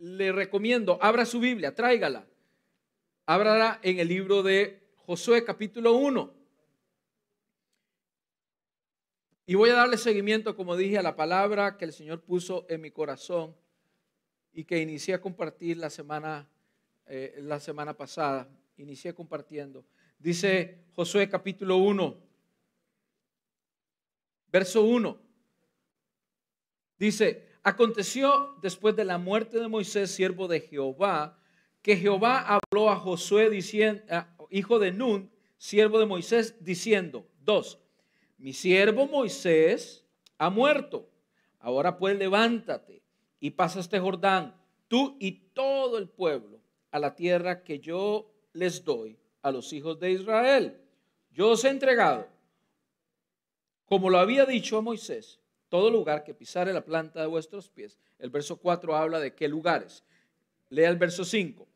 le recomiendo, abra su Biblia, tráigala. Ábrala en el libro de Josué capítulo 1. Y voy a darle seguimiento, como dije, a la palabra que el Señor puso en mi corazón y que inicié a compartir la semana, eh, la semana pasada. Inicié compartiendo. Dice Josué capítulo 1, verso 1. Dice, aconteció después de la muerte de Moisés, siervo de Jehová, que Jehová habló a Josué, diciendo, hijo de Nun, siervo de Moisés, diciendo, dos, mi siervo Moisés ha muerto. Ahora pues levántate y pasa este Jordán, tú y todo el pueblo, a la tierra que yo les doy a los hijos de Israel. Yo os he entregado, como lo había dicho a Moisés, todo lugar que pisare la planta de vuestros pies. El verso 4 habla de qué lugares. Lea el verso 5.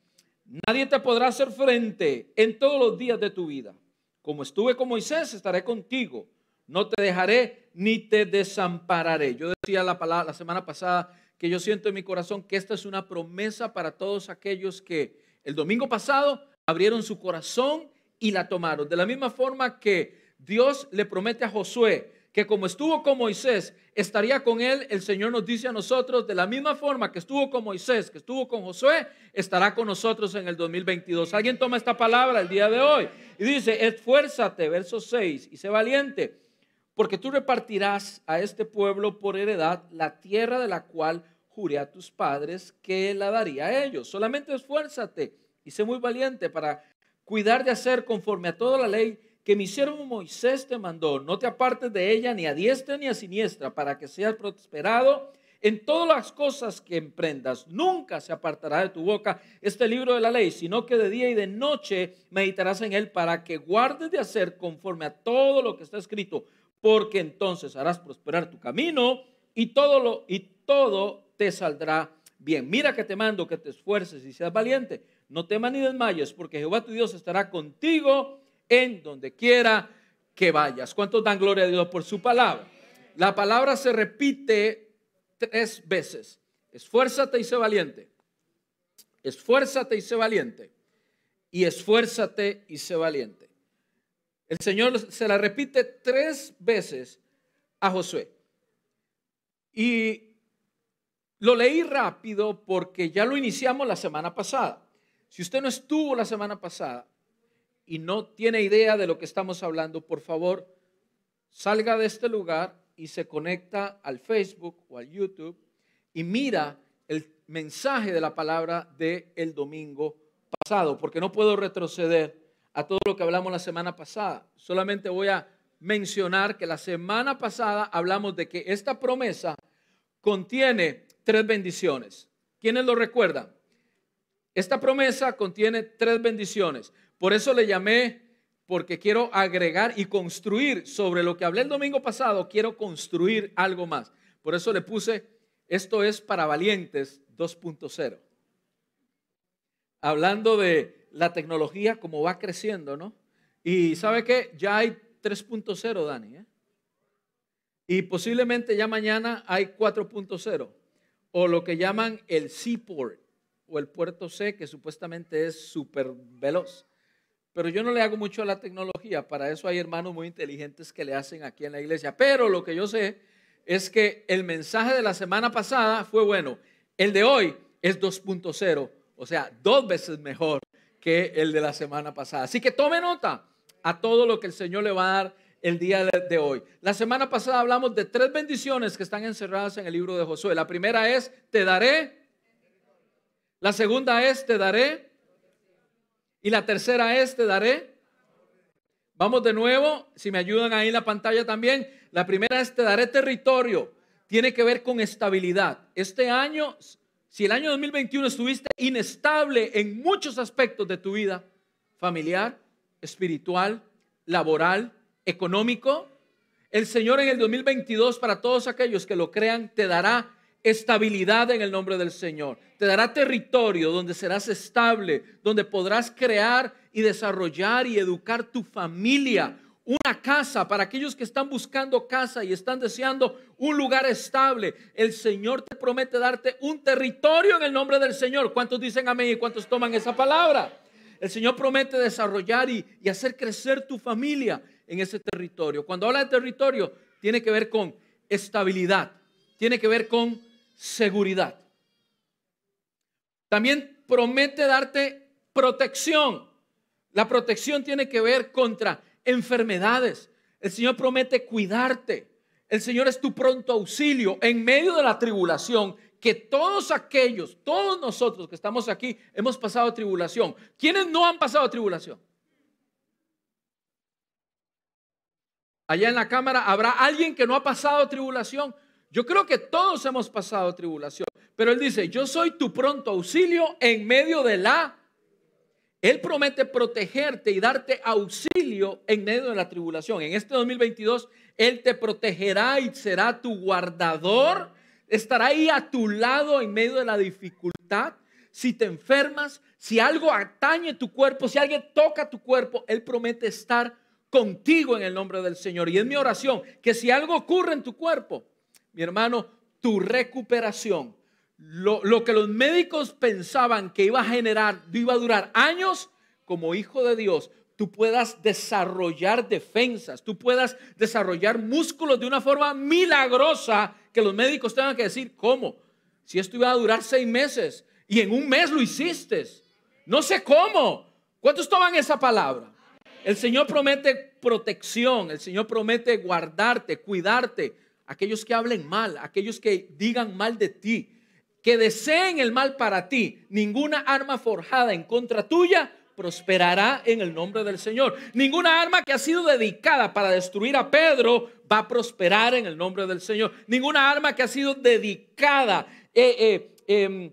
Nadie te podrá hacer frente en todos los días de tu vida. Como estuve con Moisés, estaré contigo no te dejaré ni te desampararé. Yo decía la, palabra, la semana pasada que yo siento en mi corazón que esta es una promesa para todos aquellos que el domingo pasado abrieron su corazón y la tomaron. De la misma forma que Dios le promete a Josué que como estuvo con Moisés, estaría con él, el Señor nos dice a nosotros, de la misma forma que estuvo con Moisés, que estuvo con Josué, estará con nosotros en el 2022. Alguien toma esta palabra el día de hoy y dice, esfuérzate, verso 6, y sé valiente porque tú repartirás a este pueblo por heredad la tierra de la cual juré a tus padres que la daría a ellos. Solamente esfuérzate y sé muy valiente para cuidar de hacer conforme a toda la ley que mi siervo Moisés te mandó. No te apartes de ella ni a diestra ni a siniestra para que seas prosperado en todas las cosas que emprendas. Nunca se apartará de tu boca este libro de la ley, sino que de día y de noche meditarás en él para que guardes de hacer conforme a todo lo que está escrito porque entonces harás prosperar tu camino y todo, lo, y todo te saldrá bien. Mira que te mando que te esfuerces y seas valiente. No temas ni desmayes, porque Jehová tu Dios estará contigo en donde quiera que vayas. ¿Cuántos dan gloria a Dios por su palabra? La palabra se repite tres veces. Esfuérzate y sé valiente. Esfuérzate y sé valiente. Y esfuérzate y sé valiente. El Señor se la repite tres veces a Josué. Y lo leí rápido porque ya lo iniciamos la semana pasada. Si usted no estuvo la semana pasada y no tiene idea de lo que estamos hablando, por favor, salga de este lugar y se conecta al Facebook o al YouTube y mira el mensaje de la palabra del el domingo pasado, porque no puedo retroceder a todo lo que hablamos la semana pasada. Solamente voy a mencionar que la semana pasada hablamos de que esta promesa contiene tres bendiciones. ¿Quiénes lo recuerdan? Esta promesa contiene tres bendiciones. Por eso le llamé, porque quiero agregar y construir sobre lo que hablé el domingo pasado, quiero construir algo más. Por eso le puse, esto es para valientes 2.0. Hablando de la tecnología como va creciendo, ¿no? Y sabe que ya hay 3.0, Dani, ¿eh? Y posiblemente ya mañana hay 4.0, o lo que llaman el Seaport, o el puerto C, que supuestamente es súper veloz. Pero yo no le hago mucho a la tecnología, para eso hay hermanos muy inteligentes que le hacen aquí en la iglesia. Pero lo que yo sé es que el mensaje de la semana pasada fue bueno, el de hoy es 2.0, o sea, dos veces mejor que el de la semana pasada. Así que tome nota a todo lo que el Señor le va a dar el día de hoy. La semana pasada hablamos de tres bendiciones que están encerradas en el libro de Josué. La primera es, te daré. La segunda es, te daré. Y la tercera es, te daré. Vamos de nuevo, si me ayudan ahí en la pantalla también. La primera es, te daré territorio. Tiene que ver con estabilidad. Este año si el año 2021 estuviste inestable en muchos aspectos de tu vida, familiar, espiritual, laboral, económico, el Señor en el 2022 para todos aquellos que lo crean te dará estabilidad en el nombre del Señor. Te dará territorio donde serás estable, donde podrás crear y desarrollar y educar tu familia una casa, para aquellos que están buscando casa y están deseando un lugar estable, el Señor te promete darte un territorio en el nombre del Señor. ¿Cuántos dicen amén y cuántos toman esa palabra? El Señor promete desarrollar y, y hacer crecer tu familia en ese territorio. Cuando habla de territorio, tiene que ver con estabilidad, tiene que ver con seguridad. También promete darte protección. La protección tiene que ver contra enfermedades. El Señor promete cuidarte. El Señor es tu pronto auxilio en medio de la tribulación. Que todos aquellos, todos nosotros que estamos aquí, hemos pasado tribulación. ¿Quiénes no han pasado tribulación? Allá en la cámara habrá alguien que no ha pasado tribulación. Yo creo que todos hemos pasado tribulación. Pero Él dice, yo soy tu pronto auxilio en medio de la él promete protegerte y darte auxilio en medio de la tribulación. En este 2022, Él te protegerá y será tu guardador. Estará ahí a tu lado en medio de la dificultad. Si te enfermas, si algo atañe tu cuerpo, si alguien toca tu cuerpo, Él promete estar contigo en el nombre del Señor. Y es mi oración que si algo ocurre en tu cuerpo, mi hermano, tu recuperación lo, que los médicos pensaban que iba a generar, iba a durar años, como hijo de Dios, tú puedas desarrollar defensas, tú puedas desarrollar músculos de una forma milagrosa que los médicos tengan que decir, ¿cómo? Si esto iba a durar seis meses y en un mes lo hiciste. No sé cómo. ¿Cuántos toman esa palabra? El Señor promete protección, el Señor promete guardarte, cuidarte. Aquellos que hablen mal, aquellos que digan mal de ti, que deseen el mal para ti, ninguna arma forjada en contra tuya prosperará en el nombre del Señor. Ninguna arma que ha sido dedicada para destruir a Pedro va a prosperar en el nombre del Señor. Ninguna arma que ha sido dedicada, eh, eh, em,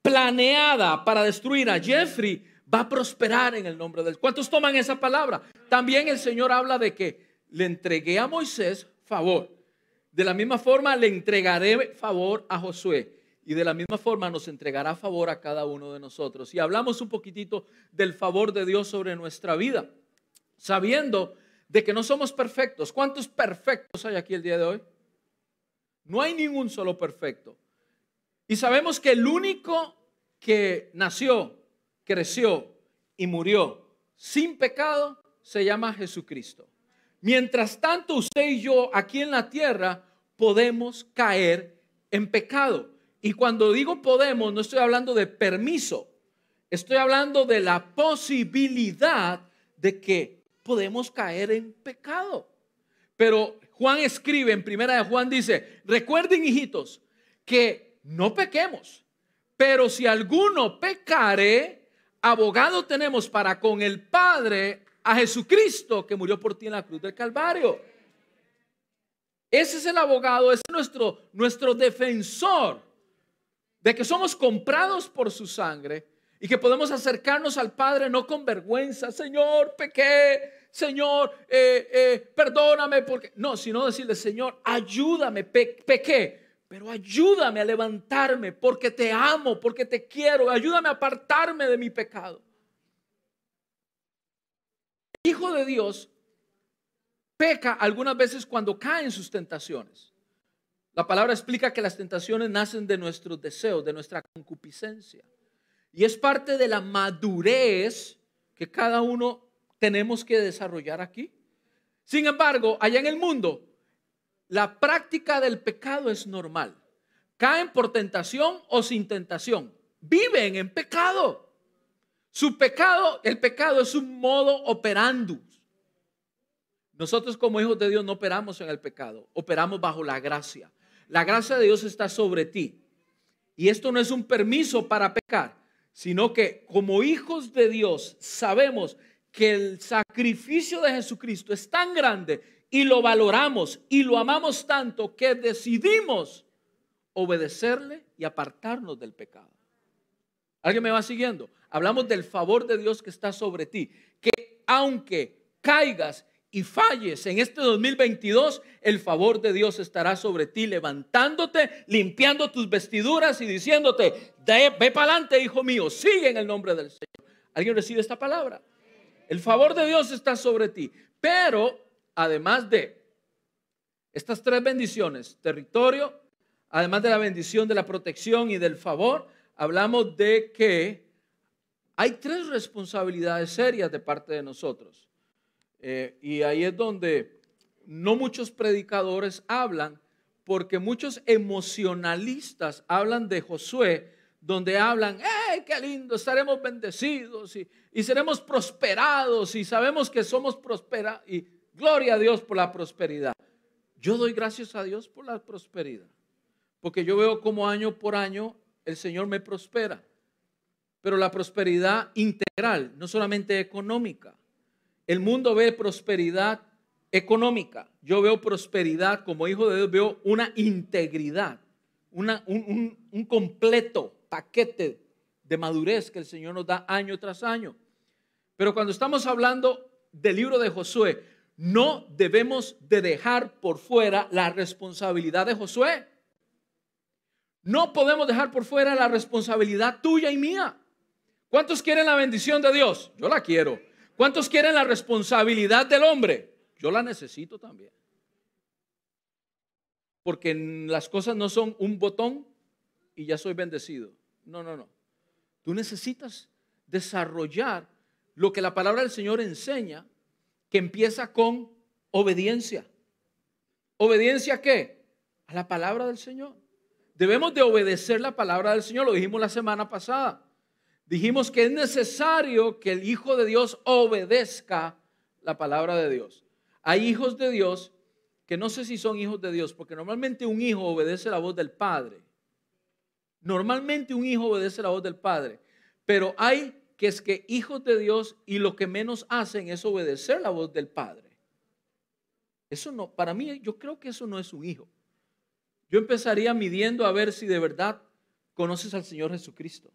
planeada para destruir a Jeffrey va a prosperar en el nombre del. ¿Cuántos toman esa palabra? También el Señor habla de que le entregué a Moisés favor. De la misma forma le entregaré favor a Josué y de la misma forma nos entregará favor a cada uno de nosotros. Y hablamos un poquitito del favor de Dios sobre nuestra vida, sabiendo de que no somos perfectos. ¿Cuántos perfectos hay aquí el día de hoy? No hay ningún solo perfecto. Y sabemos que el único que nació, creció y murió sin pecado se llama Jesucristo. Mientras tanto, usted y yo aquí en la tierra podemos caer en pecado. Y cuando digo podemos, no estoy hablando de permiso, estoy hablando de la posibilidad de que podemos caer en pecado. Pero Juan escribe en primera de Juan dice, recuerden hijitos, que no pequemos, pero si alguno pecare, abogado tenemos para con el Padre a Jesucristo que murió por ti en la cruz del Calvario. Ese es el abogado, es nuestro, nuestro defensor de que somos comprados por su sangre y que podemos acercarnos al Padre no con vergüenza, Señor, pequé, Señor, eh, eh, perdóname, porque no, sino decirle, Señor, ayúdame, pequé, pero ayúdame a levantarme porque te amo, porque te quiero, ayúdame a apartarme de mi pecado. Hijo de Dios peca algunas veces cuando cae en sus tentaciones. La palabra explica que las tentaciones nacen de nuestros deseos, de nuestra concupiscencia. Y es parte de la madurez que cada uno tenemos que desarrollar aquí. Sin embargo, allá en el mundo, la práctica del pecado es normal. Caen por tentación o sin tentación. Viven en pecado. Su pecado, el pecado es un modo operando. Nosotros como hijos de Dios no operamos en el pecado, operamos bajo la gracia. La gracia de Dios está sobre ti. Y esto no es un permiso para pecar, sino que como hijos de Dios sabemos que el sacrificio de Jesucristo es tan grande y lo valoramos y lo amamos tanto que decidimos obedecerle y apartarnos del pecado. ¿Alguien me va siguiendo? Hablamos del favor de Dios que está sobre ti, que aunque caigas y falles en este 2022, el favor de Dios estará sobre ti, levantándote, limpiando tus vestiduras y diciéndote, ve para adelante, hijo mío, sigue en el nombre del Señor. ¿Alguien recibe esta palabra? El favor de Dios está sobre ti, Pero, además de estas tres bendiciones, territorio, además de la bendición de la protección y del favor, hablamos de que hay tres responsabilidades serias de parte de nosotros. Eh, y ahí es donde no muchos predicadores hablan, porque muchos emocionalistas hablan de Josué, donde hablan, ¡eh, qué lindo! Estaremos bendecidos y, y seremos prosperados y sabemos que somos prosperados y gloria a Dios por la prosperidad. Yo doy gracias a Dios por la prosperidad, porque yo veo como año por año el Señor me prospera, pero la prosperidad integral, no solamente económica. El mundo ve prosperidad económica, yo veo prosperidad como hijo de Dios, veo una integridad, una, un, un completo paquete de madurez que el Señor nos da año tras año. Pero cuando estamos hablando del libro de Josué, no debemos de dejar por fuera la responsabilidad de Josué. No podemos dejar por fuera la responsabilidad tuya y mía. ¿Cuántos quieren la bendición de Dios? Yo la quiero. ¿Cuántos quieren la responsabilidad del hombre? Yo la necesito también. Porque las cosas no son un botón y ya soy bendecido. No, no, no. Tú necesitas desarrollar lo que la palabra del Señor enseña, que empieza con obediencia. ¿Obediencia a qué? A la palabra del Señor. Debemos de obedecer la palabra del Señor, lo dijimos la semana pasada. Dijimos que es necesario que el Hijo de Dios obedezca la palabra de Dios. Hay hijos de Dios que no sé si son hijos de Dios, porque normalmente un hijo obedece la voz del Padre. Normalmente un hijo obedece la voz del Padre, pero hay que es que hijos de Dios y lo que menos hacen es obedecer la voz del Padre. Eso no, para mí yo creo que eso no es un hijo. Yo empezaría midiendo a ver si de verdad conoces al Señor Jesucristo.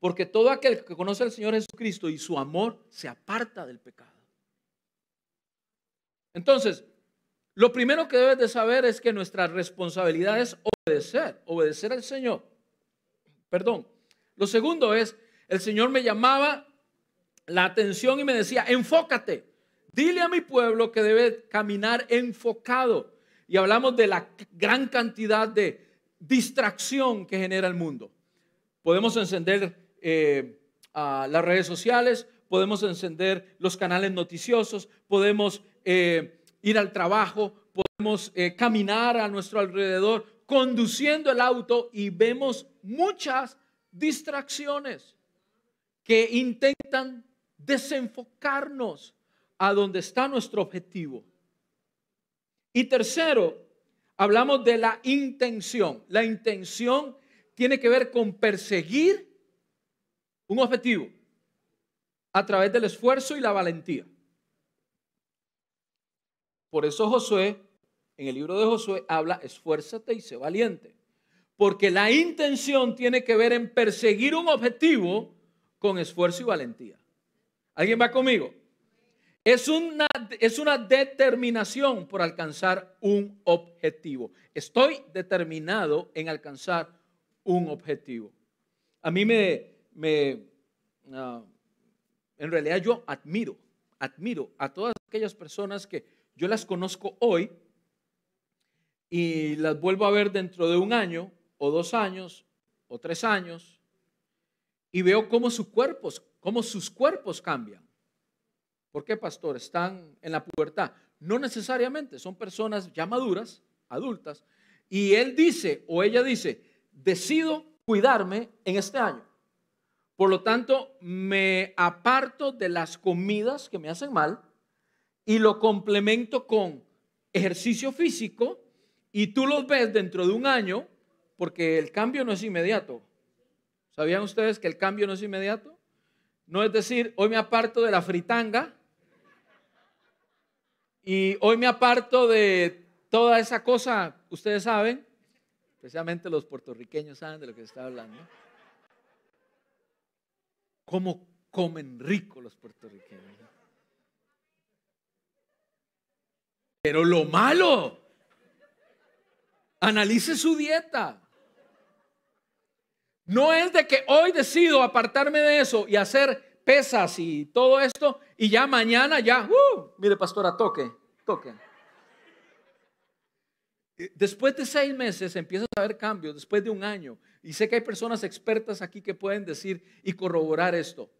Porque todo aquel que conoce al Señor Jesucristo y su amor se aparta del pecado. Entonces, lo primero que debes de saber es que nuestra responsabilidad es obedecer, obedecer al Señor. Perdón. Lo segundo es, el Señor me llamaba la atención y me decía, enfócate, dile a mi pueblo que debe caminar enfocado. Y hablamos de la gran cantidad de distracción que genera el mundo. Podemos encender eh, las redes sociales, podemos encender los canales noticiosos, podemos eh, ir al trabajo, podemos eh, caminar a nuestro alrededor, conduciendo el auto y vemos muchas distracciones que intentan desenfocarnos a donde está nuestro objetivo. Y tercero, hablamos de la intención. La intención tiene que ver con perseguir un objetivo a través del esfuerzo y la valentía. Por eso Josué en el libro de Josué habla, esfuérzate y sé valiente. Porque la intención tiene que ver en perseguir un objetivo con esfuerzo y valentía. ¿Alguien va conmigo? Es una, es una determinación por alcanzar un objetivo. Estoy determinado en alcanzar un objetivo. A mí me, me ah, en realidad yo admiro, admiro a todas aquellas personas que yo las conozco hoy, y las vuelvo a ver dentro de un año o dos años o tres años y veo cómo sus cuerpos, cómo sus cuerpos cambian. ¿Por qué, pastor? Están en la pubertad. No necesariamente, son personas ya maduras, adultas, y él dice o ella dice, decido cuidarme en este año. Por lo tanto, me aparto de las comidas que me hacen mal y lo complemento con ejercicio físico y tú los ves dentro de un año, porque el cambio no es inmediato. ¿Sabían ustedes que el cambio no es inmediato? No es decir, hoy me aparto de la fritanga y hoy me aparto de toda esa cosa, ustedes saben, especialmente los puertorriqueños saben de lo que se está hablando. ¿Cómo comen rico los puertorriqueños? Pero lo malo Analice su dieta. No es de que hoy decido apartarme de eso y hacer pesas y todo esto, y ya mañana ya, uh, mire pastora, toque, toque. Después de seis meses empiezas a ver cambios, después de un año. Y sé que hay personas expertas aquí que pueden decir y corroborar esto.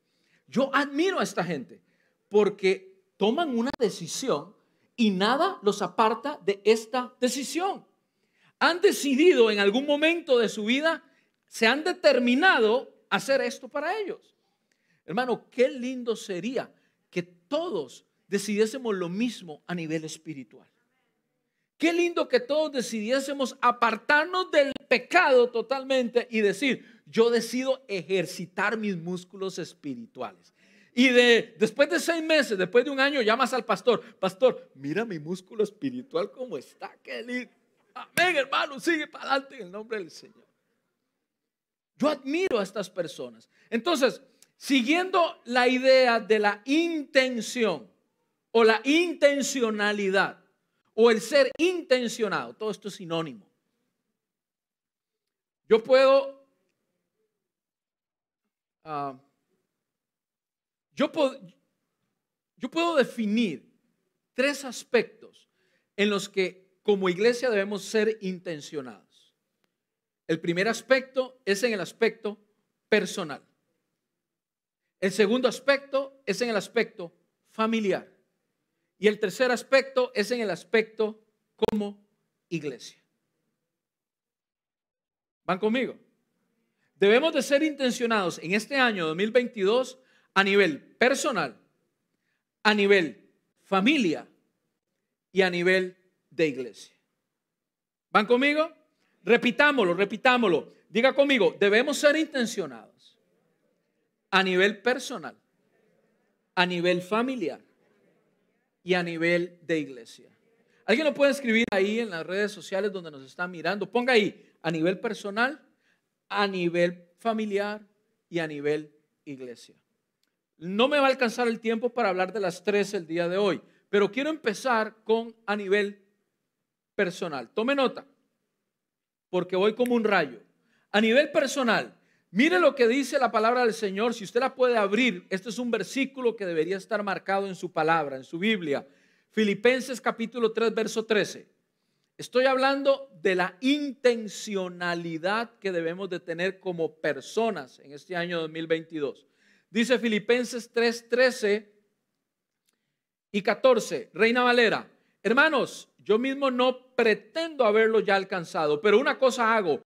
Yo admiro a esta gente porque toman una decisión y nada los aparta de esta decisión. Han decidido en algún momento de su vida, se han determinado hacer esto para ellos. Hermano, qué lindo sería que todos decidiésemos lo mismo a nivel espiritual. Qué lindo que todos decidiésemos apartarnos del pecado totalmente y decir, yo decido ejercitar mis músculos espirituales. Y de, después de seis meses, después de un año, llamas al pastor, pastor, mira mi músculo espiritual cómo está, qué lindo. Amén, hermano, sigue para adelante en el nombre del Señor. Yo admiro a estas personas. Entonces, siguiendo la idea de la intención o la intencionalidad, o el ser intencionado. Todo esto es sinónimo. Yo puedo, ah, yo, puedo yo puedo definir tres aspectos en los que como iglesia debemos ser intencionados. El primer aspecto es en el aspecto personal. El segundo aspecto es en el aspecto familiar. Y el tercer aspecto es en el aspecto como iglesia. ¿Van conmigo? Debemos de ser intencionados en este año 2022 a nivel personal, a nivel familia y a nivel de iglesia. ¿Van conmigo? Repitámoslo, repitámoslo. Diga conmigo, debemos ser intencionados a nivel personal, a nivel familiar y a nivel de iglesia. ¿Alguien lo puede escribir ahí en las redes sociales donde nos están mirando? Ponga ahí a nivel personal, a nivel familiar y a nivel iglesia. No me va a alcanzar el tiempo para hablar de las tres el día de hoy, pero quiero empezar con a nivel personal. Tome nota, porque voy como un rayo. A nivel personal, Mire lo que dice la palabra del Señor. Si usted la puede abrir, este es un versículo que debería estar marcado en su palabra, en su Biblia. Filipenses capítulo 3, verso 13. Estoy hablando de la intencionalidad que debemos de tener como personas en este año 2022. Dice Filipenses 3, 13 y 14, Reina Valera. Hermanos, yo mismo no pretendo haberlo ya alcanzado, pero una cosa hago,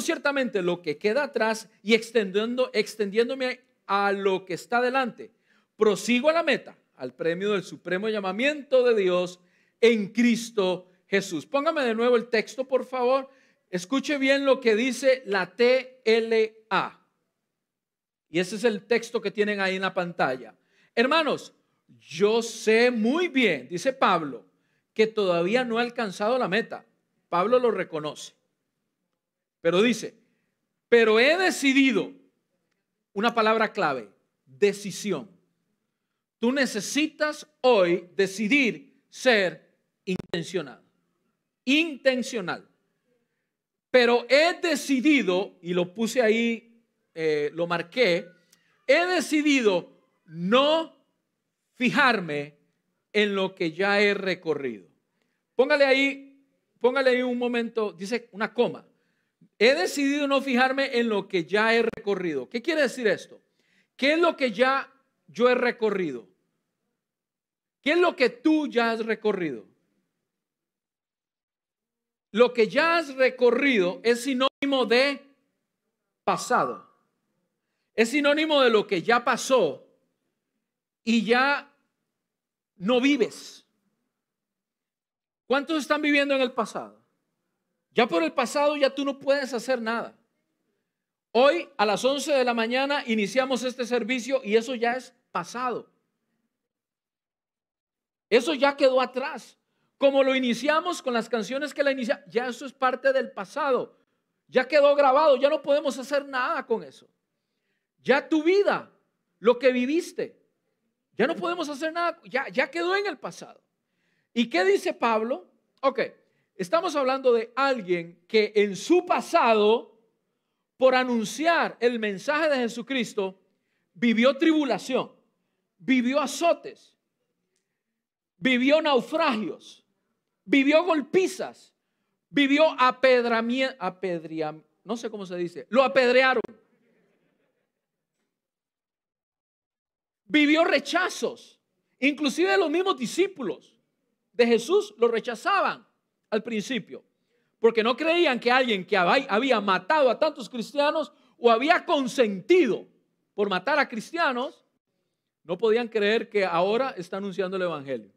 ciertamente lo que queda atrás y extendiendo, extendiéndome a lo que está delante, prosigo a la meta, al premio del supremo llamamiento de Dios en Cristo Jesús. Póngame de nuevo el texto, por favor. Escuche bien lo que dice la TLA. Y ese es el texto que tienen ahí en la pantalla. Hermanos, yo sé muy bien, dice Pablo, que todavía no he alcanzado la meta. Pablo lo reconoce. Pero dice, pero he decidido, una palabra clave, decisión. Tú necesitas hoy decidir ser intencional. Intencional. Pero he decidido, y lo puse ahí, eh, lo marqué, he decidido no fijarme en lo que ya he recorrido. Póngale ahí, póngale ahí un momento, dice una coma. He decidido no fijarme en lo que ya he recorrido. ¿Qué quiere decir esto? ¿Qué es lo que ya yo he recorrido? ¿Qué es lo que tú ya has recorrido? Lo que ya has recorrido es sinónimo de pasado. Es sinónimo de lo que ya pasó y ya no vives. ¿Cuántos están viviendo en el pasado? Ya por el pasado ya tú no puedes hacer nada. Hoy a las 11 de la mañana iniciamos este servicio y eso ya es pasado. Eso ya quedó atrás. Como lo iniciamos con las canciones que la iniciamos, ya eso es parte del pasado. Ya quedó grabado, ya no podemos hacer nada con eso. Ya tu vida, lo que viviste, ya no podemos hacer nada, ya, ya quedó en el pasado. ¿Y qué dice Pablo? Ok, Estamos hablando de alguien que en su pasado, por anunciar el mensaje de Jesucristo, vivió tribulación, vivió azotes, vivió naufragios, vivió golpizas, vivió apedramiento, no sé cómo se dice, lo apedrearon. Vivió rechazos, inclusive los mismos discípulos de Jesús lo rechazaban al principio, porque no creían que alguien que había matado a tantos cristianos o había consentido por matar a cristianos, no podían creer que ahora está anunciando el Evangelio.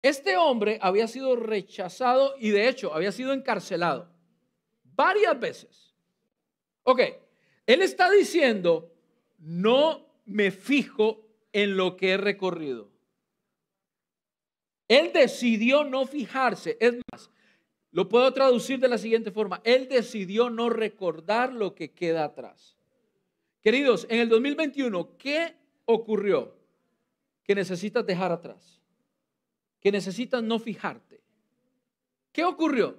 Este hombre había sido rechazado y de hecho había sido encarcelado varias veces. Ok, él está diciendo, no me fijo en lo que he recorrido. Él decidió no fijarse. Es más, lo puedo traducir de la siguiente forma. Él decidió no recordar lo que queda atrás. Queridos, en el 2021, ¿qué ocurrió que necesitas dejar atrás? Que necesitas no fijarte. ¿Qué ocurrió?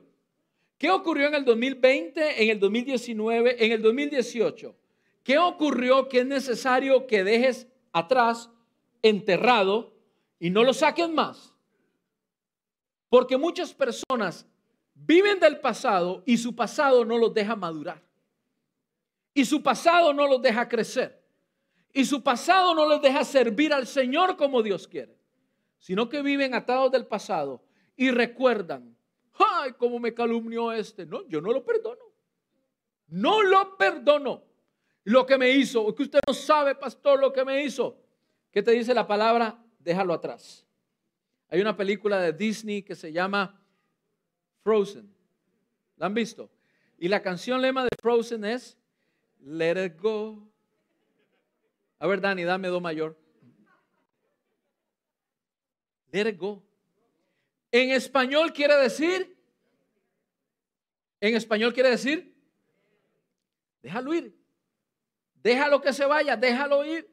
¿Qué ocurrió en el 2020, en el 2019, en el 2018? ¿Qué ocurrió que es necesario que dejes atrás, enterrado, y no lo saques más? Porque muchas personas viven del pasado y su pasado no los deja madurar. Y su pasado no los deja crecer. Y su pasado no les deja servir al Señor como Dios quiere. Sino que viven atados del pasado y recuerdan ay, cómo me calumnió este. No, yo no lo perdono. No lo perdono. Lo que me hizo, que usted no sabe, pastor, lo que me hizo. ¿Qué te dice la palabra? Déjalo atrás. Hay una película de Disney que se llama Frozen. ¿La han visto? Y la canción lema de Frozen es Let it go. A ver, Dani, dame do mayor. Let it go. En español quiere decir, en español quiere decir, déjalo ir. Déjalo que se vaya, déjalo ir.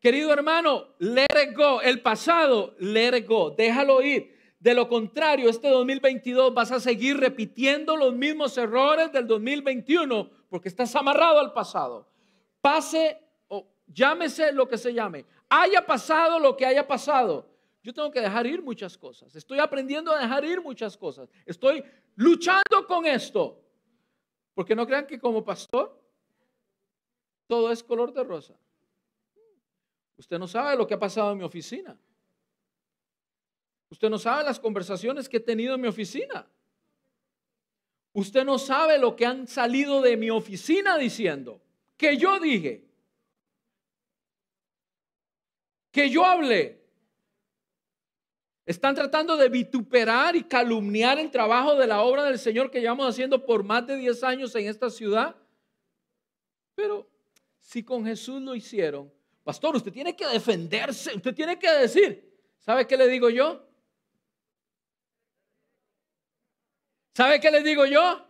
Querido hermano, let it go. El pasado, let go. Déjalo ir. De lo contrario, este 2022 vas a seguir repitiendo los mismos errores del 2021 porque estás amarrado al pasado. Pase o llámese lo que se llame. Haya pasado lo que haya pasado. Yo tengo que dejar ir muchas cosas. Estoy aprendiendo a dejar ir muchas cosas. Estoy luchando con esto. Porque no crean que como pastor todo es color de rosa. Usted no sabe lo que ha pasado en mi oficina. Usted no sabe las conversaciones que he tenido en mi oficina. Usted no sabe lo que han salido de mi oficina diciendo. Que yo dije. Que yo hablé. Están tratando de vituperar y calumniar el trabajo de la obra del Señor que llevamos haciendo por más de 10 años en esta ciudad. Pero si con Jesús lo hicieron, pastor, usted tiene que defenderse, usted tiene que decir, ¿sabe qué le digo yo? ¿Sabe qué le digo yo?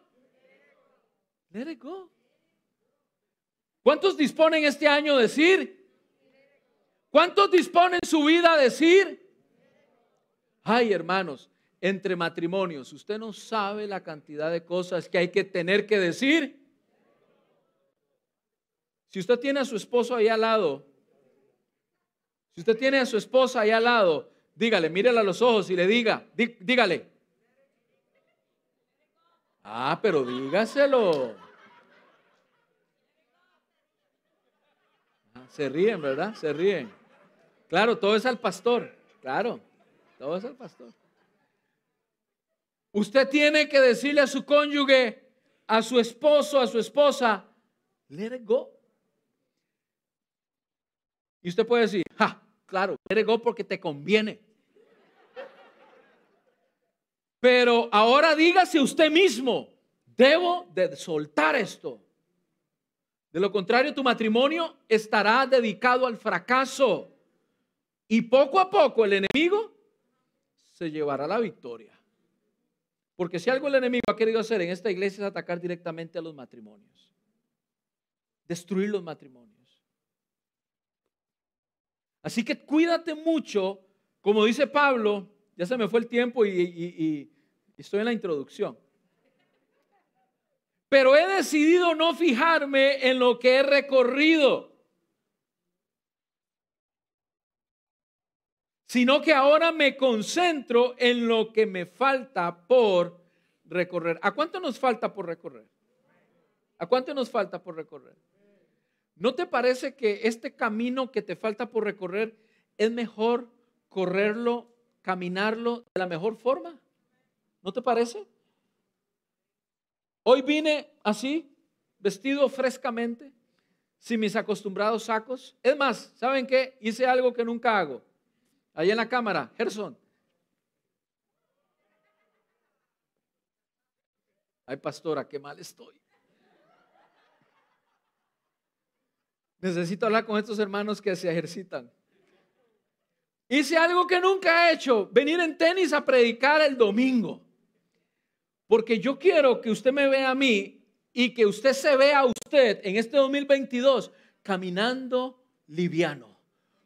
Let it go. ¿Cuántos disponen este año a decir? ¿Cuántos disponen su vida a decir? Ay, hermanos, entre matrimonios, usted no sabe la cantidad de cosas que hay que tener que decir. Si usted tiene a su esposo ahí al lado, si usted tiene a su esposa ahí al lado, dígale, mírele a los ojos y le diga, dígale. Ah, pero dígaselo. Ah, se ríen, ¿verdad? Se ríen. Claro, todo es al pastor. Claro. Todo es el pastor. Usted tiene que decirle a su cónyuge, a su esposo, a su esposa, let it go. Y usted puede decir, ja, claro, let go porque te conviene. Pero ahora dígase usted mismo, debo de soltar esto. De lo contrario, tu matrimonio estará dedicado al fracaso. Y poco a poco el enemigo se llevará la victoria. Porque si algo el enemigo ha querido hacer en esta iglesia es atacar directamente a los matrimonios. Destruir los matrimonios. Así que cuídate mucho, como dice Pablo, ya se me fue el tiempo y, estoy en la introducción. pero he decidido no fijarme en lo que he recorrido, sino que ahora me concentro en lo que me falta por recorrer. ¿A cuánto nos falta por recorrer? ¿A cuánto nos falta por recorrer? ¿No te parece que este camino que te falta por recorrer es mejor correrlo, caminarlo de la mejor forma? ¿No te parece? Hoy vine así, vestido frescamente, sin mis acostumbrados sacos. Es más, ¿saben qué? Hice algo que nunca hago. Ahí en la cámara, Gerson. Ay, pastora, qué mal estoy. Necesito hablar con estos hermanos que se ejercitan. Hice algo que nunca he hecho, venir en tenis a predicar el domingo. Porque yo quiero que usted me vea a mí y que usted se vea a usted en este 2022 caminando liviano,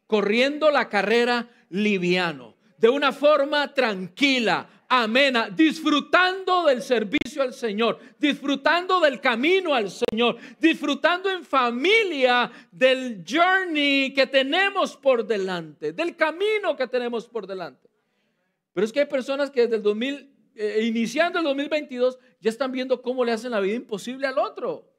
corriendo la carrera liviano, de una forma tranquila, amena, disfrutando del servicio al Señor, disfrutando del camino al Señor, disfrutando en familia del journey que tenemos por delante, del camino que tenemos por delante. Pero es que hay personas que desde el 2000 eh, iniciando el 2022, ya están viendo cómo le hacen la vida imposible al otro.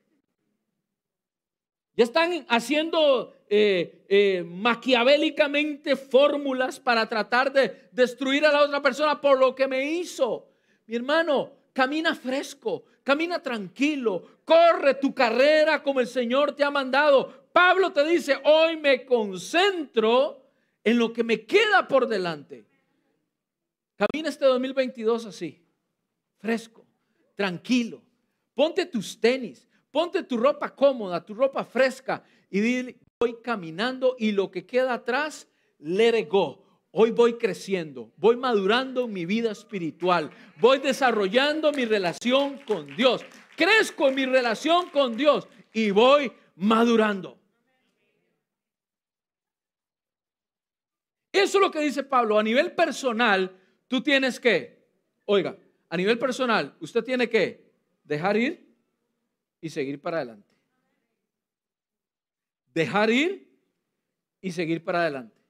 Ya están haciendo eh, eh, maquiavélicamente fórmulas para tratar de destruir a la otra persona por lo que me hizo. Mi hermano, camina fresco, camina tranquilo, corre tu carrera como el Señor te ha mandado. Pablo te dice, hoy me concentro en lo que me queda por delante. Camina este 2022 así, fresco, tranquilo. Ponte tus tenis, ponte tu ropa cómoda, tu ropa fresca y dile, voy caminando y lo que queda atrás, let it go. Hoy voy creciendo, voy madurando mi vida espiritual, voy desarrollando mi relación con Dios, crezco en mi relación con Dios y voy madurando. Eso es lo que dice Pablo. A nivel personal, Tú tienes que, oiga, a nivel personal, usted tiene que dejar ir y seguir para adelante. Dejar ir y seguir para adelante.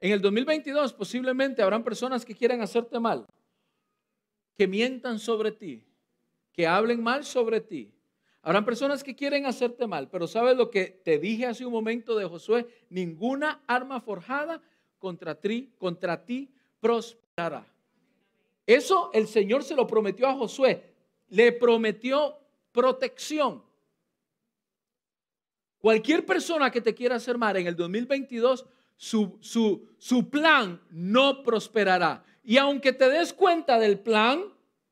En el 2022 posiblemente habrán personas que quieran hacerte mal, que mientan sobre ti, que hablen mal sobre ti. Habrán personas que quieren hacerte mal, pero ¿sabes lo que te dije hace un momento de Josué? Ninguna arma forjada contra ti, contra ti prosperará. Eso el Señor se lo prometió a Josué. Le prometió protección. Cualquier persona que te quiera hacer mal en el 2022, su, su, su plan no prosperará. Y aunque te des cuenta del plan,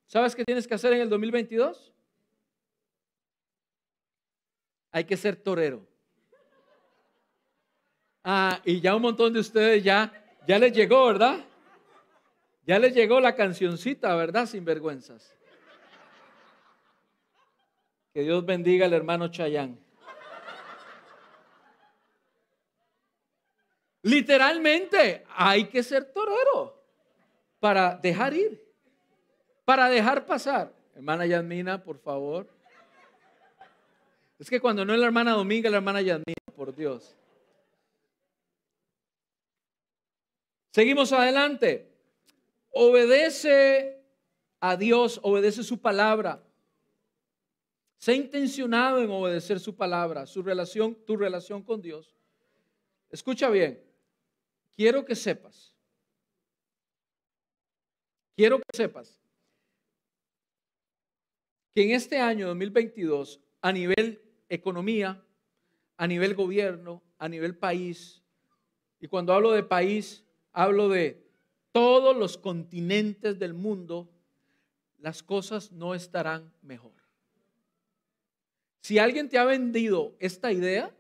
¿sabes qué tienes que hacer en el 2022? Hay que ser torero. Ah, y ya un montón de ustedes ya, ya les llegó, ¿verdad? Ya les llegó la cancioncita, ¿verdad? Sin vergüenzas. Dios bendiga al hermano Chayán. Literalmente hay que ser torero para dejar ir, para dejar pasar. Hermana Yasmina, por favor. Es que cuando no es la hermana Dominga, la hermana Yasmina, por Dios. Seguimos adelante. Obedece a Dios, obedece su palabra. Sé intencionado en obedecer su palabra, su relación, tu relación con Dios. Escucha bien, quiero que sepas, quiero que sepas que en este año 2022, a nivel economía, a nivel gobierno, a nivel país, y cuando hablo de país, hablo de todos los continentes del mundo, las cosas no estarán mejor. Si alguien te ha vendido esta idea,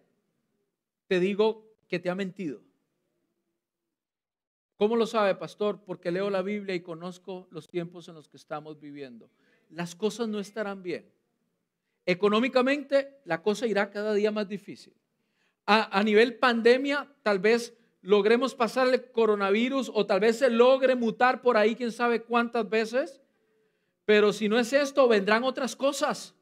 te digo que te ha mentido. ¿Cómo lo sabe, pastor? Porque leo la Biblia y conozco los tiempos en los que estamos viviendo. Las cosas no estarán bien. Económicamente, la cosa irá cada día más difícil. A, nivel pandemia, tal vez logremos pasarle coronavirus o tal vez se logre mutar por ahí, quién sabe cuántas veces. Pero si no es esto, vendrán otras cosas.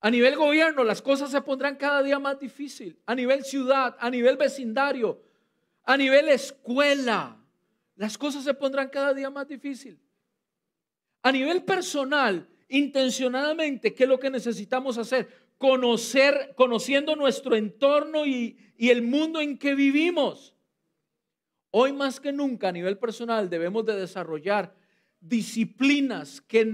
A nivel gobierno, las cosas se pondrán cada día más difícil. A nivel ciudad, a nivel vecindario, a nivel escuela, las cosas se pondrán cada día más difícil. A nivel personal, intencionadamente, ¿qué es lo que necesitamos hacer? Conocer, conociendo nuestro entorno y, y el mundo en que vivimos. Hoy más que nunca a nivel personal debemos de desarrollar disciplinas que,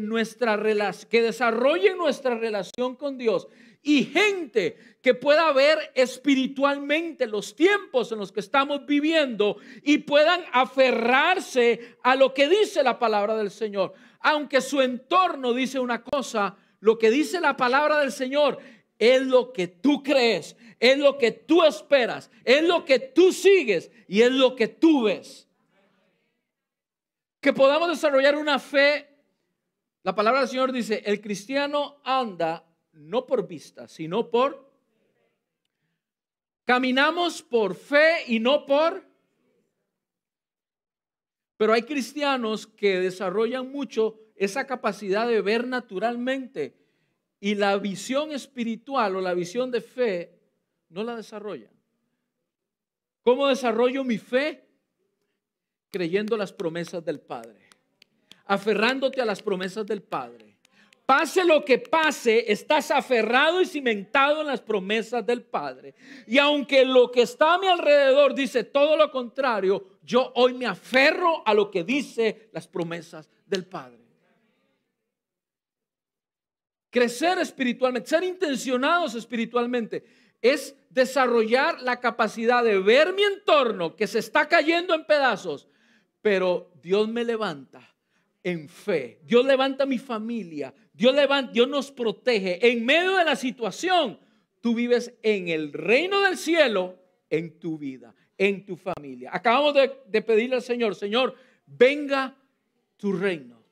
que desarrollen nuestra relación con Dios y gente que pueda ver espiritualmente los tiempos en los que estamos viviendo y puedan aferrarse a lo que dice la palabra del Señor. Aunque su entorno dice una cosa, lo que dice la palabra del Señor es lo que tú crees, es lo que tú esperas, es lo que tú sigues y es lo que tú ves que podamos desarrollar una fe. La palabra del Señor dice, el cristiano anda no por vista, sino por... Caminamos por fe y no por... Pero hay cristianos que desarrollan mucho esa capacidad de ver naturalmente y la visión espiritual o la visión de fe no la desarrollan. ¿Cómo desarrollo mi fe? Creyendo las promesas del Padre, aferrándote a las promesas del Padre. Pase lo que pase, estás aferrado y cimentado en las promesas del Padre. Y aunque lo que está a mi alrededor dice todo lo contrario, yo hoy me aferro a lo que dice las promesas del Padre. Crecer espiritualmente, ser intencionados espiritualmente, es desarrollar la capacidad de ver mi entorno que se está cayendo en pedazos pero Dios me levanta en fe. Dios levanta mi familia. Dios, levanta, Dios nos protege. En medio de la situación, tú vives en el reino del cielo, en tu vida, en tu familia. Acabamos de, de pedirle al Señor, Señor, venga tu reino.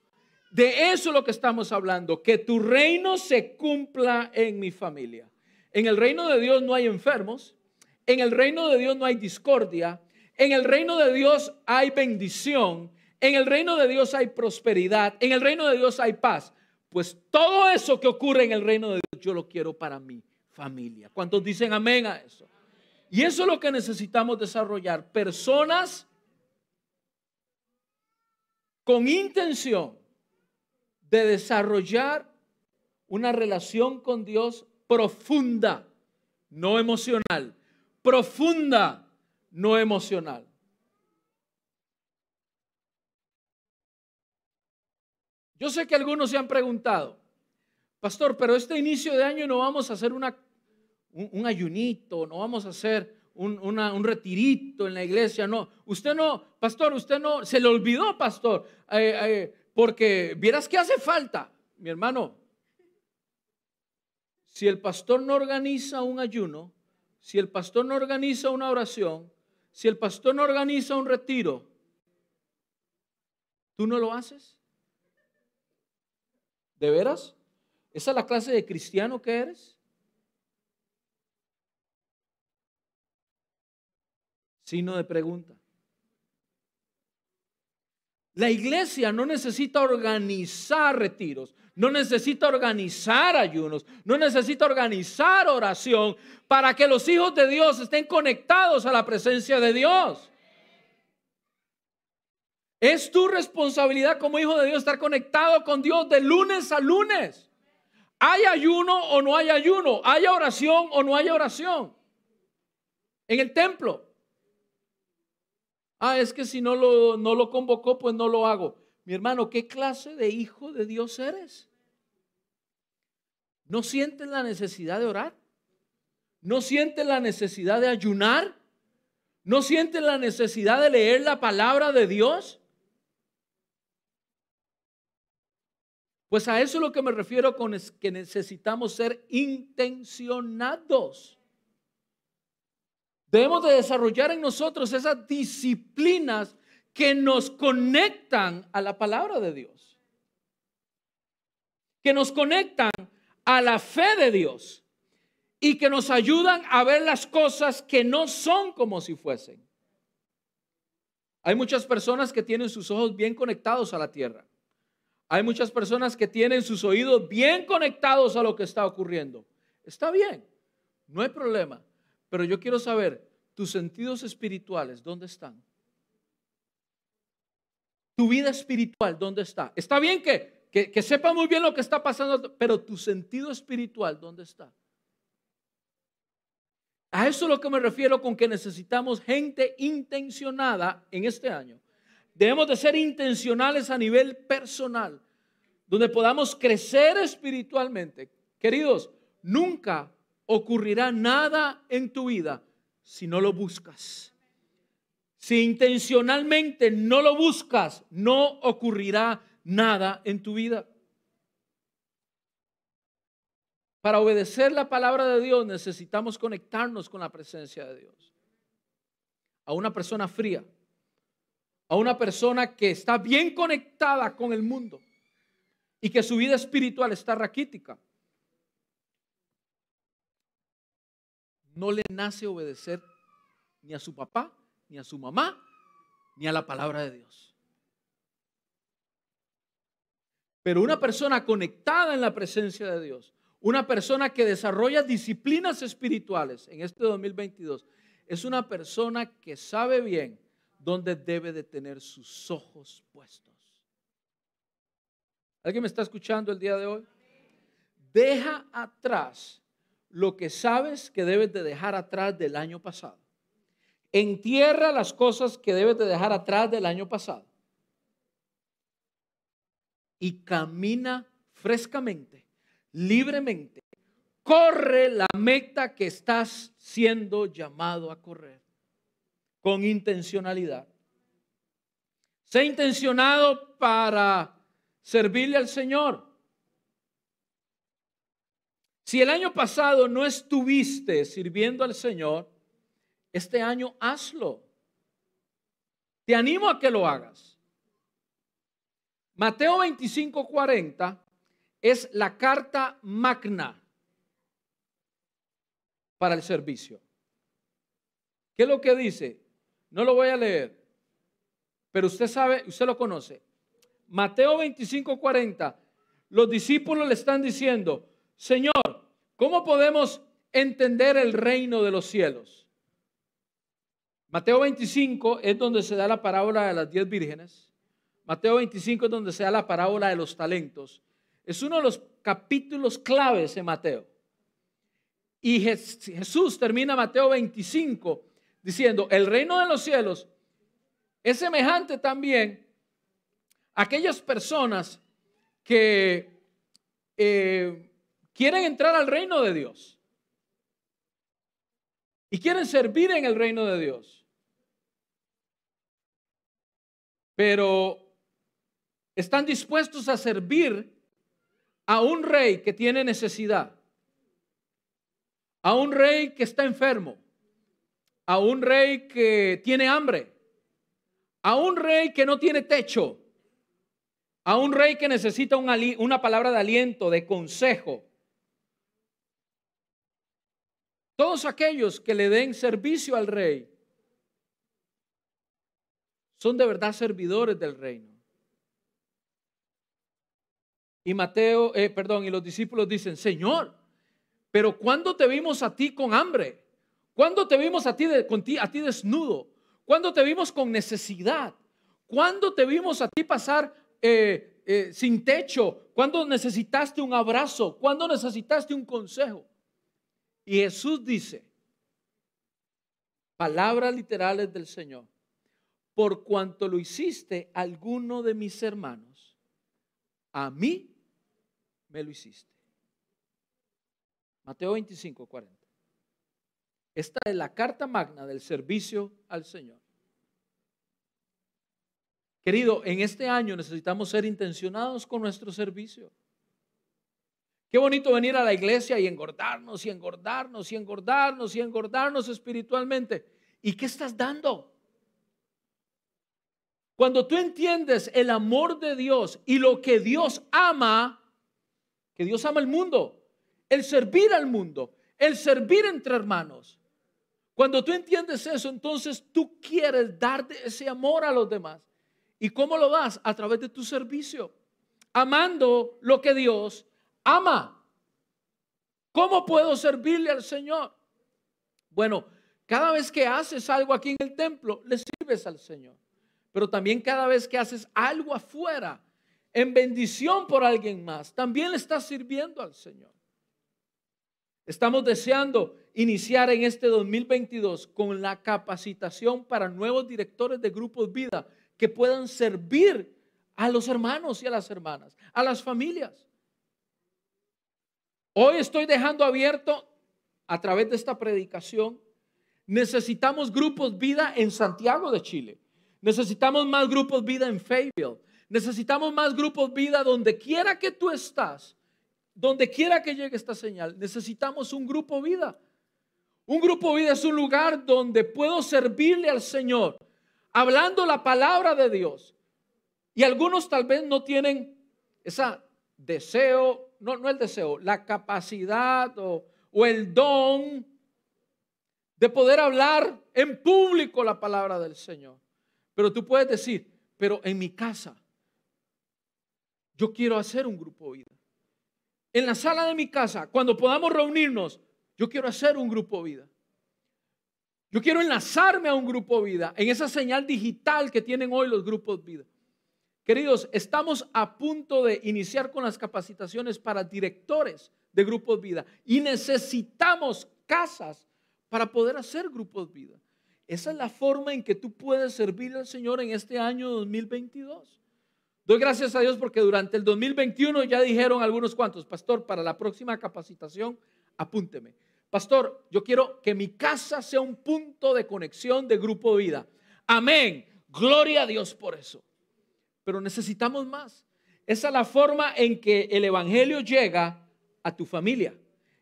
De eso es lo que estamos hablando, que tu reino se cumpla en mi familia. En el reino de Dios no hay enfermos, en el reino de Dios no hay discordia, en el reino de Dios hay bendición, en el reino de Dios hay prosperidad, en el reino de Dios hay paz. Pues todo eso que ocurre en el reino de Dios, yo lo quiero para mi familia. ¿Cuántos dicen amén a eso? Y eso es lo que necesitamos desarrollar. Personas con intención de desarrollar una relación con Dios profunda, no emocional, profunda no emocional. Yo sé que algunos se han preguntado, pastor, pero este inicio de año no vamos a hacer una, un, ayunito, no vamos a hacer un, un, retirito en la iglesia, no. Usted no, pastor, usted no, se le olvidó, pastor, eh, eh, porque vieras que hace falta, mi hermano. Si el pastor no organiza un ayuno, si el pastor no organiza una oración, si el pastor no organiza un retiro, ¿tú no lo haces? ¿De veras? ¿Esa es la clase de cristiano que eres? Signo de pregunta. La iglesia no necesita organizar retiros, no necesita organizar ayunos, no necesita organizar oración para que los hijos de Dios estén conectados a la presencia de Dios. Es tu responsabilidad como hijo de Dios estar conectado con Dios de lunes a lunes. ¿Hay ayuno o no hay ayuno? ¿Hay oración o no hay oración? En el templo. Ah, es que si no lo, no lo convocó, pues no lo hago. Mi hermano, ¿qué clase de hijo de Dios eres? ¿No sientes la necesidad de orar? ¿No sientes la necesidad de ayunar? ¿No sientes la necesidad de leer la palabra de Dios? Pues a eso es lo que me refiero con que necesitamos ser intencionados. Debemos de desarrollar en nosotros esas disciplinas que nos conectan a la palabra de Dios. Que nos conectan a la fe de Dios y que nos ayudan a ver las cosas que no son como si fuesen. Hay muchas personas que tienen sus ojos bien conectados a la tierra. Hay muchas personas que tienen sus oídos bien conectados a lo que está ocurriendo. Está bien, no hay problema. Pero yo quiero saber, tus sentidos espirituales, ¿dónde están? Tu vida espiritual, ¿dónde está? Está bien que, que, que sepa muy bien lo que está pasando, pero tu sentido espiritual, ¿dónde está? A eso es lo que me refiero con que necesitamos gente intencionada en este año. Debemos de ser intencionales a nivel personal, donde podamos crecer espiritualmente. Queridos, nunca ocurrirá nada en tu vida si no lo buscas. Si intencionalmente no lo buscas, no ocurrirá nada en tu vida. Para obedecer la palabra de Dios necesitamos conectarnos con la presencia de Dios. A una persona fría, a una persona que está bien conectada con el mundo y que su vida espiritual está raquítica. No le nace obedecer ni a su papá, ni a su mamá, ni a la palabra de Dios. Pero una persona conectada en la presencia de Dios, una persona que desarrolla disciplinas espirituales en este 2022, es una persona que sabe bien dónde debe de tener sus ojos puestos. ¿Alguien me está escuchando el día de hoy? Deja atrás lo que sabes que debes de dejar atrás del año pasado. Entierra las cosas que debes de dejar atrás del año pasado. Y camina frescamente, libremente. Corre la meta que estás siendo llamado a correr con intencionalidad. Sé intencionado para servirle al Señor. Si el año pasado no estuviste sirviendo al Señor, este año hazlo. Te animo a que lo hagas. Mateo 25, 40 es la carta magna para el servicio. ¿Qué es lo que dice? No lo voy a leer, pero usted sabe, usted lo conoce. Mateo 25, 40, los discípulos le están diciendo, Señor, ¿cómo podemos entender el reino de los cielos? Mateo 25 es donde se da la parábola de las diez vírgenes. Mateo 25 es donde se da la parábola de los talentos. Es uno de los capítulos claves en Mateo. Y Jesús termina Mateo 25 diciendo, el reino de los cielos es semejante también a aquellas personas que eh, quieren entrar al reino de Dios y quieren servir en el reino de Dios. Pero están dispuestos a servir a un rey que tiene necesidad, a un rey que está enfermo, a un rey que tiene hambre, a un rey que no tiene techo, a un rey que necesita una palabra de aliento, de consejo. Todos aquellos que le den servicio al rey son de verdad servidores del reino. Y Mateo, eh, perdón, y los discípulos dicen, Señor, pero ¿cuándo te vimos a ti con hambre? ¿Cuándo te vimos a ti, a ti desnudo? ¿Cuándo te vimos con necesidad? ¿Cuándo te vimos a ti pasar eh, eh, sin techo? ¿Cuándo necesitaste un abrazo? ¿Cuándo necesitaste un consejo? Y Jesús dice, palabras literales del Señor, por cuanto lo hiciste a alguno de mis hermanos, a mí me lo hiciste. Mateo 25, 40. Esta es la carta magna del servicio al Señor. Querido, en este año necesitamos ser intencionados con nuestro servicio. Qué bonito venir a la iglesia y engordarnos y engordarnos y engordarnos y engordarnos espiritualmente. ¿Y qué estás dando? Cuando tú entiendes el amor de Dios y lo que Dios ama, que Dios ama el mundo, el servir al mundo, el servir entre hermanos. Cuando tú entiendes eso, entonces tú quieres dar ese amor a los demás. ¿Y cómo lo das? A través de tu servicio, amando lo que Dios ama. ¿Cómo puedo servirle al Señor? Bueno, cada vez que haces algo aquí en el templo, le sirves al Señor. Pero también cada vez que haces algo afuera, en bendición por alguien más, también le estás sirviendo al Señor. Estamos deseando iniciar en este 2022 con la capacitación para nuevos directores de grupos vida que puedan servir a los hermanos y a las hermanas, a las familias. Hoy estoy dejando abierto a través de esta predicación. Necesitamos grupos vida en Santiago de Chile. Necesitamos más grupos vida en Fayetteville. Necesitamos más grupos vida donde quiera que tú estás donde quiera que llegue esta señal, necesitamos un grupo vida. Un grupo vida es un lugar donde puedo servirle al Señor, hablando la palabra de Dios. Y algunos tal vez no tienen ese deseo, no, no el deseo, la capacidad o, o el don de poder hablar en público la palabra del Señor. Pero tú puedes decir, pero en mi casa, yo quiero hacer un grupo vida en la sala de mi casa, cuando podamos reunirnos, yo quiero hacer un grupo vida. Yo quiero enlazarme a un grupo vida, en esa señal digital que tienen hoy los grupos vida. Queridos, estamos a punto de iniciar con las capacitaciones para directores de grupos vida y necesitamos casas para poder hacer grupos vida. Esa es la forma en que tú puedes servir al Señor en este año 2022. Doy gracias a Dios porque durante el 2021 ya dijeron algunos cuantos, pastor, para la próxima capacitación, apúnteme. Pastor, yo quiero que mi casa sea un punto de conexión de grupo de vida. Amén. Gloria a Dios por eso. Pero necesitamos más. Esa es la forma en que el Evangelio llega a tu familia.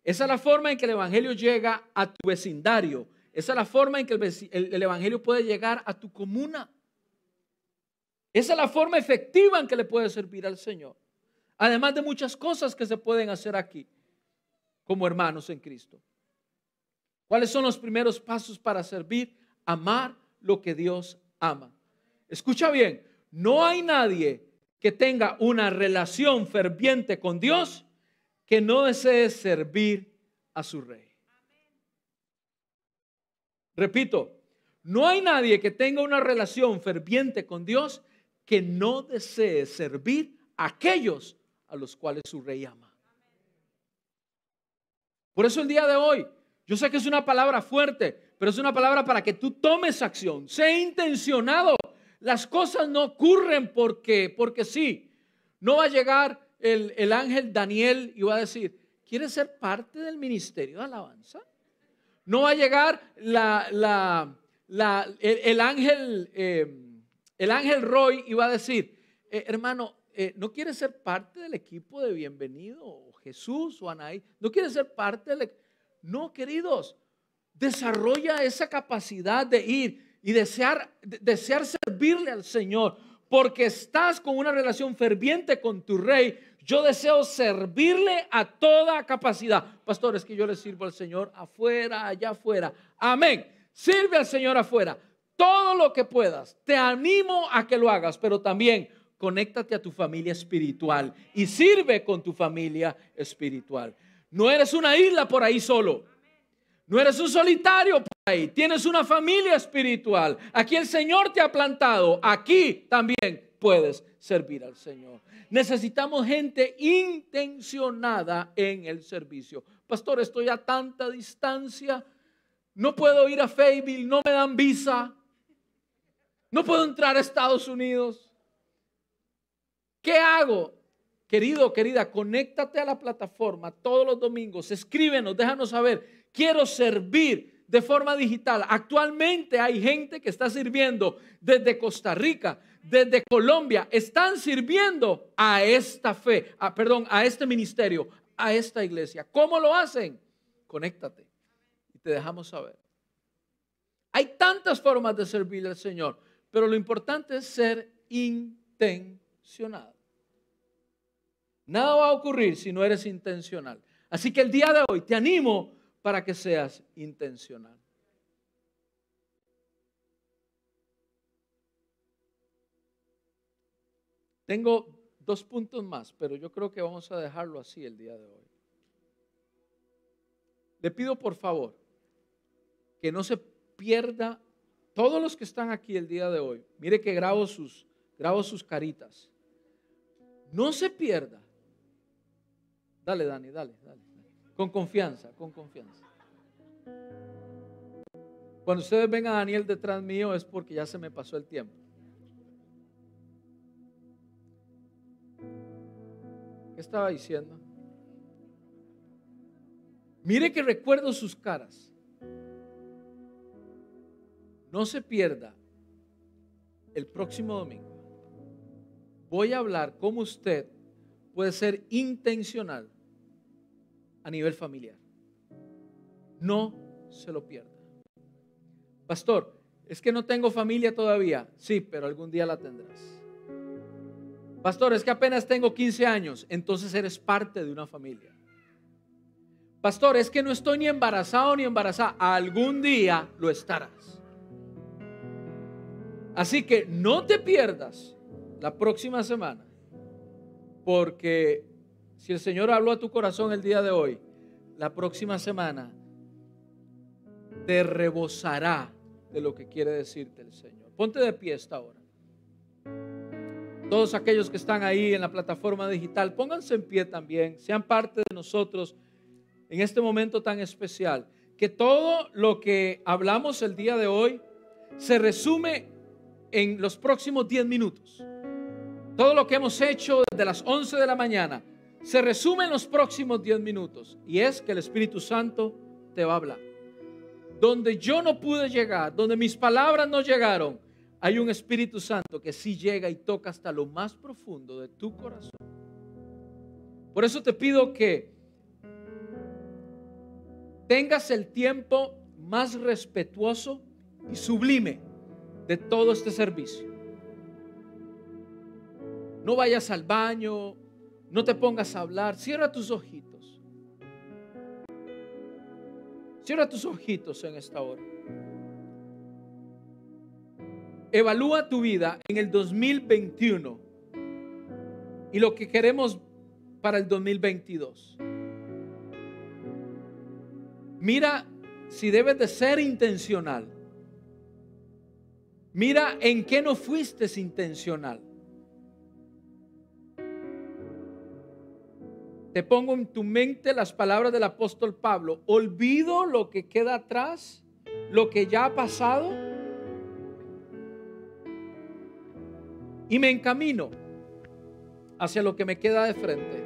Esa es la forma en que el Evangelio llega a tu vecindario. Esa es la forma en que el, el Evangelio puede llegar a tu comuna. Esa es la forma efectiva en que le puede servir al Señor. Además de muchas cosas que se pueden hacer aquí como hermanos en Cristo. ¿Cuáles son los primeros pasos para servir? Amar lo que Dios ama. Escucha bien, no hay nadie que tenga una relación ferviente con Dios que no desee servir a su rey. Repito, no hay nadie que tenga una relación ferviente con Dios que no desee servir a aquellos a los cuales su rey ama. Por eso el día de hoy, yo sé que es una palabra fuerte, pero es una palabra para que tú tomes acción. Sé intencionado. Las cosas no ocurren porque, porque sí. No va a llegar el, el ángel Daniel y va a decir, ¿quieres ser parte del ministerio de alabanza? No va a llegar la, la, el, ángel... Eh, el ángel Roy iba a decir, eh, hermano, eh, ¿no quieres ser parte del equipo de bienvenido? O Jesús o Anaí, ¿no quieres ser parte del... No, queridos, desarrolla esa capacidad de ir y desear, desear servirle al Señor, porque estás con una relación ferviente con tu rey. Yo deseo servirle a toda capacidad. Pastores, que yo le sirvo al Señor afuera, allá afuera. Amén. Sirve al Señor afuera todo lo que puedas. Te animo a que lo hagas, pero también conéctate a tu familia espiritual y sirve con tu familia espiritual. No eres una isla por ahí solo. No eres un solitario por ahí. Tienes una familia espiritual. Aquí el Señor te ha plantado. Aquí también puedes servir al Señor. Necesitamos gente intencionada en el servicio. Pastor, estoy a tanta distancia. No puedo ir a Fayetteville, no me dan visa. No puedo entrar a Estados Unidos. ¿Qué hago? Querido, querida, conéctate a la plataforma todos los domingos, escríbenos, déjanos saber. Quiero servir de forma digital. Actualmente hay gente que está sirviendo desde Costa Rica, desde Colombia, están sirviendo a esta fe, perdón, a este ministerio, a esta iglesia. ¿Cómo lo hacen? Conéctate y te dejamos saber. Hay tantas formas de servir al Señor. Pero lo importante es ser intencionado. Nada va a ocurrir si no eres intencional. Así que el día de hoy te animo para que seas intencional. Tengo dos puntos más, pero yo creo que vamos a dejarlo así el día de hoy. Le pido por favor que no se pierda todos los que están aquí el día de hoy. Mire que grabo sus, grabo sus caritas. No se pierda. Dale, Dani, dale, dale. Con confianza, con confianza. Cuando ustedes ven a Daniel detrás mío es porque ya se me pasó el tiempo. ¿Qué estaba diciendo? Mire que recuerdo sus caras. No se pierda el próximo domingo. Voy a hablar cómo usted puede ser intencional a nivel familiar. No se lo pierda. Pastor, es que no tengo familia todavía. Sí, pero algún día la tendrás. Pastor, es que apenas tengo 15 años. Entonces eres parte de una familia. Pastor, es que no estoy ni embarazado ni embarazada. Algún día lo estarás. Así que no te pierdas la próxima semana. Porque si el Señor habló a tu corazón el día de hoy, la próxima semana te rebosará de lo que quiere decirte el Señor. Ponte de pie esta hora. Todos aquellos que están ahí en la plataforma digital, pónganse en pie también, sean parte de nosotros en este momento tan especial. Que todo lo que hablamos el día de hoy se resume en los próximos 10 minutos. Todo lo que hemos hecho desde las 11 de la mañana se resume en los próximos 10 minutos. Y es que el Espíritu Santo te va a hablar donde yo no pude llegar, donde mis palabras no llegaron, hay un Espíritu Santo que sí llega y toca hasta lo más profundo de tu corazón. Por eso te pido que tengas el tiempo más respetuoso y sublime de todo este servicio. No vayas al baño, no te pongas a hablar, cierra tus ojitos. Cierra tus ojitos en esta hora. Evalúa tu vida en el 2021 y lo que queremos para el 2022. Mira si debes de ser intencional. Mira en qué no fuiste intencional. Te pongo en tu mente las palabras del apóstol Pablo. Olvido lo que queda atrás, lo que ya ha pasado, y me encamino hacia lo que me queda de frente.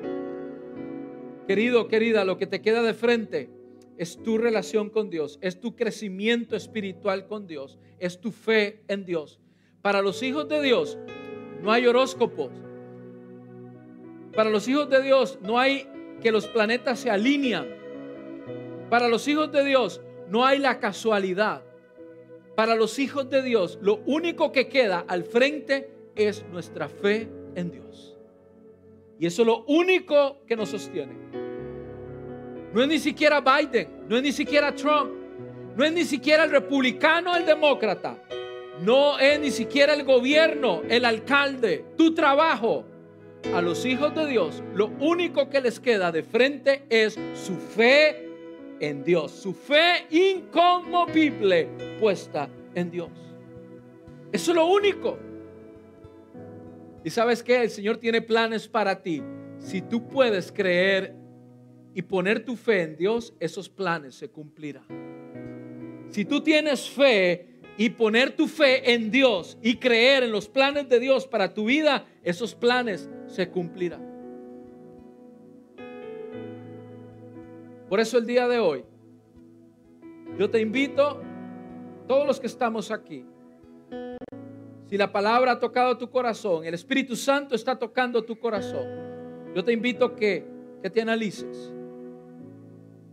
Querido, querida, lo que te queda de frente es tu relación con Dios, es tu crecimiento espiritual con Dios, es tu fe en Dios. Para los hijos de Dios no hay horóscopos, para los hijos de Dios no hay que los planetas se alinean. Para los hijos de Dios no hay la casualidad. Para los hijos de Dios lo único que queda al frente es nuestra fe en Dios. Y eso es lo único que nos sostiene. No es ni siquiera Biden, no es ni siquiera Trump, no es ni siquiera el republicano, el demócrata, no es ni siquiera el gobierno, el alcalde, tu trabajo, a los hijos de Dios, lo único que les queda de frente es su fe en Dios, su fe inconmovible puesta en Dios. Eso es lo único. Y sabes que el Señor tiene planes para ti. Si tú puedes creer y poner tu fe en Dios, esos planes se cumplirán. Si tú tienes fe y poner tu fe en Dios y creer en los planes de Dios para tu vida, esos planes se cumplirán. Por eso el día de hoy, yo te invito, todos los que estamos aquí, si la palabra ha tocado tu corazón, el Espíritu Santo está tocando tu corazón, yo te invito que, que te analices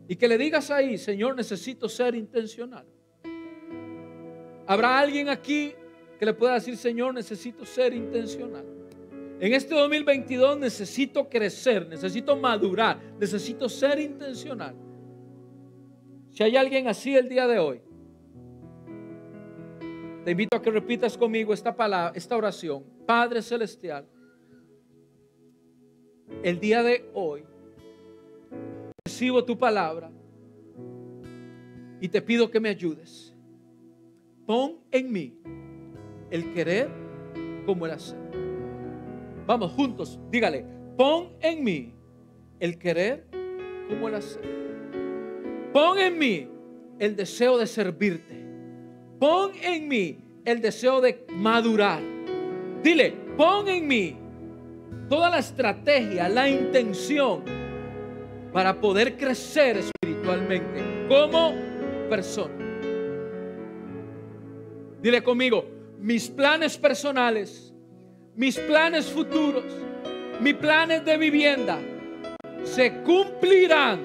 y que le digas ahí, Señor, necesito ser intencional. ¿Habrá alguien aquí que le pueda decir, Señor, necesito ser intencional? En este 2022 necesito crecer, necesito madurar, necesito ser intencional. Si hay alguien así el día de hoy, te invito a que repitas conmigo esta palabra, esta oración. Padre celestial, el día de hoy recibo tu palabra y te pido que me ayudes. Pon en mí el querer como el hacer. Vamos juntos, dígale, pon en mí el querer como el hacer. Pon en mí el deseo de servirte. Pon en mí el deseo de madurar. Dile, pon en mí toda la estrategia, la intención para poder crecer espiritualmente como persona. Dile conmigo, mis planes personales, mis planes futuros, mis planes de vivienda se cumplirán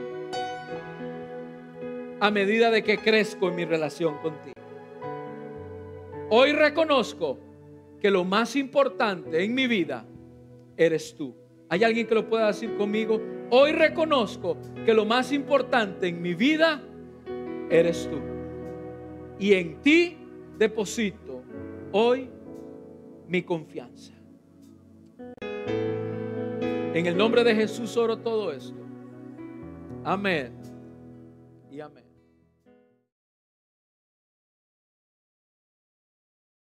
a medida de que crezco en mi relación contigo. Hoy reconozco que lo más importante en mi vida eres tú. ¿Hay alguien que lo pueda decir conmigo? Hoy reconozco que lo más importante en mi vida eres tú. Y en ti deposito hoy mi confianza. En el nombre de Jesús oro todo esto. Amén y amén.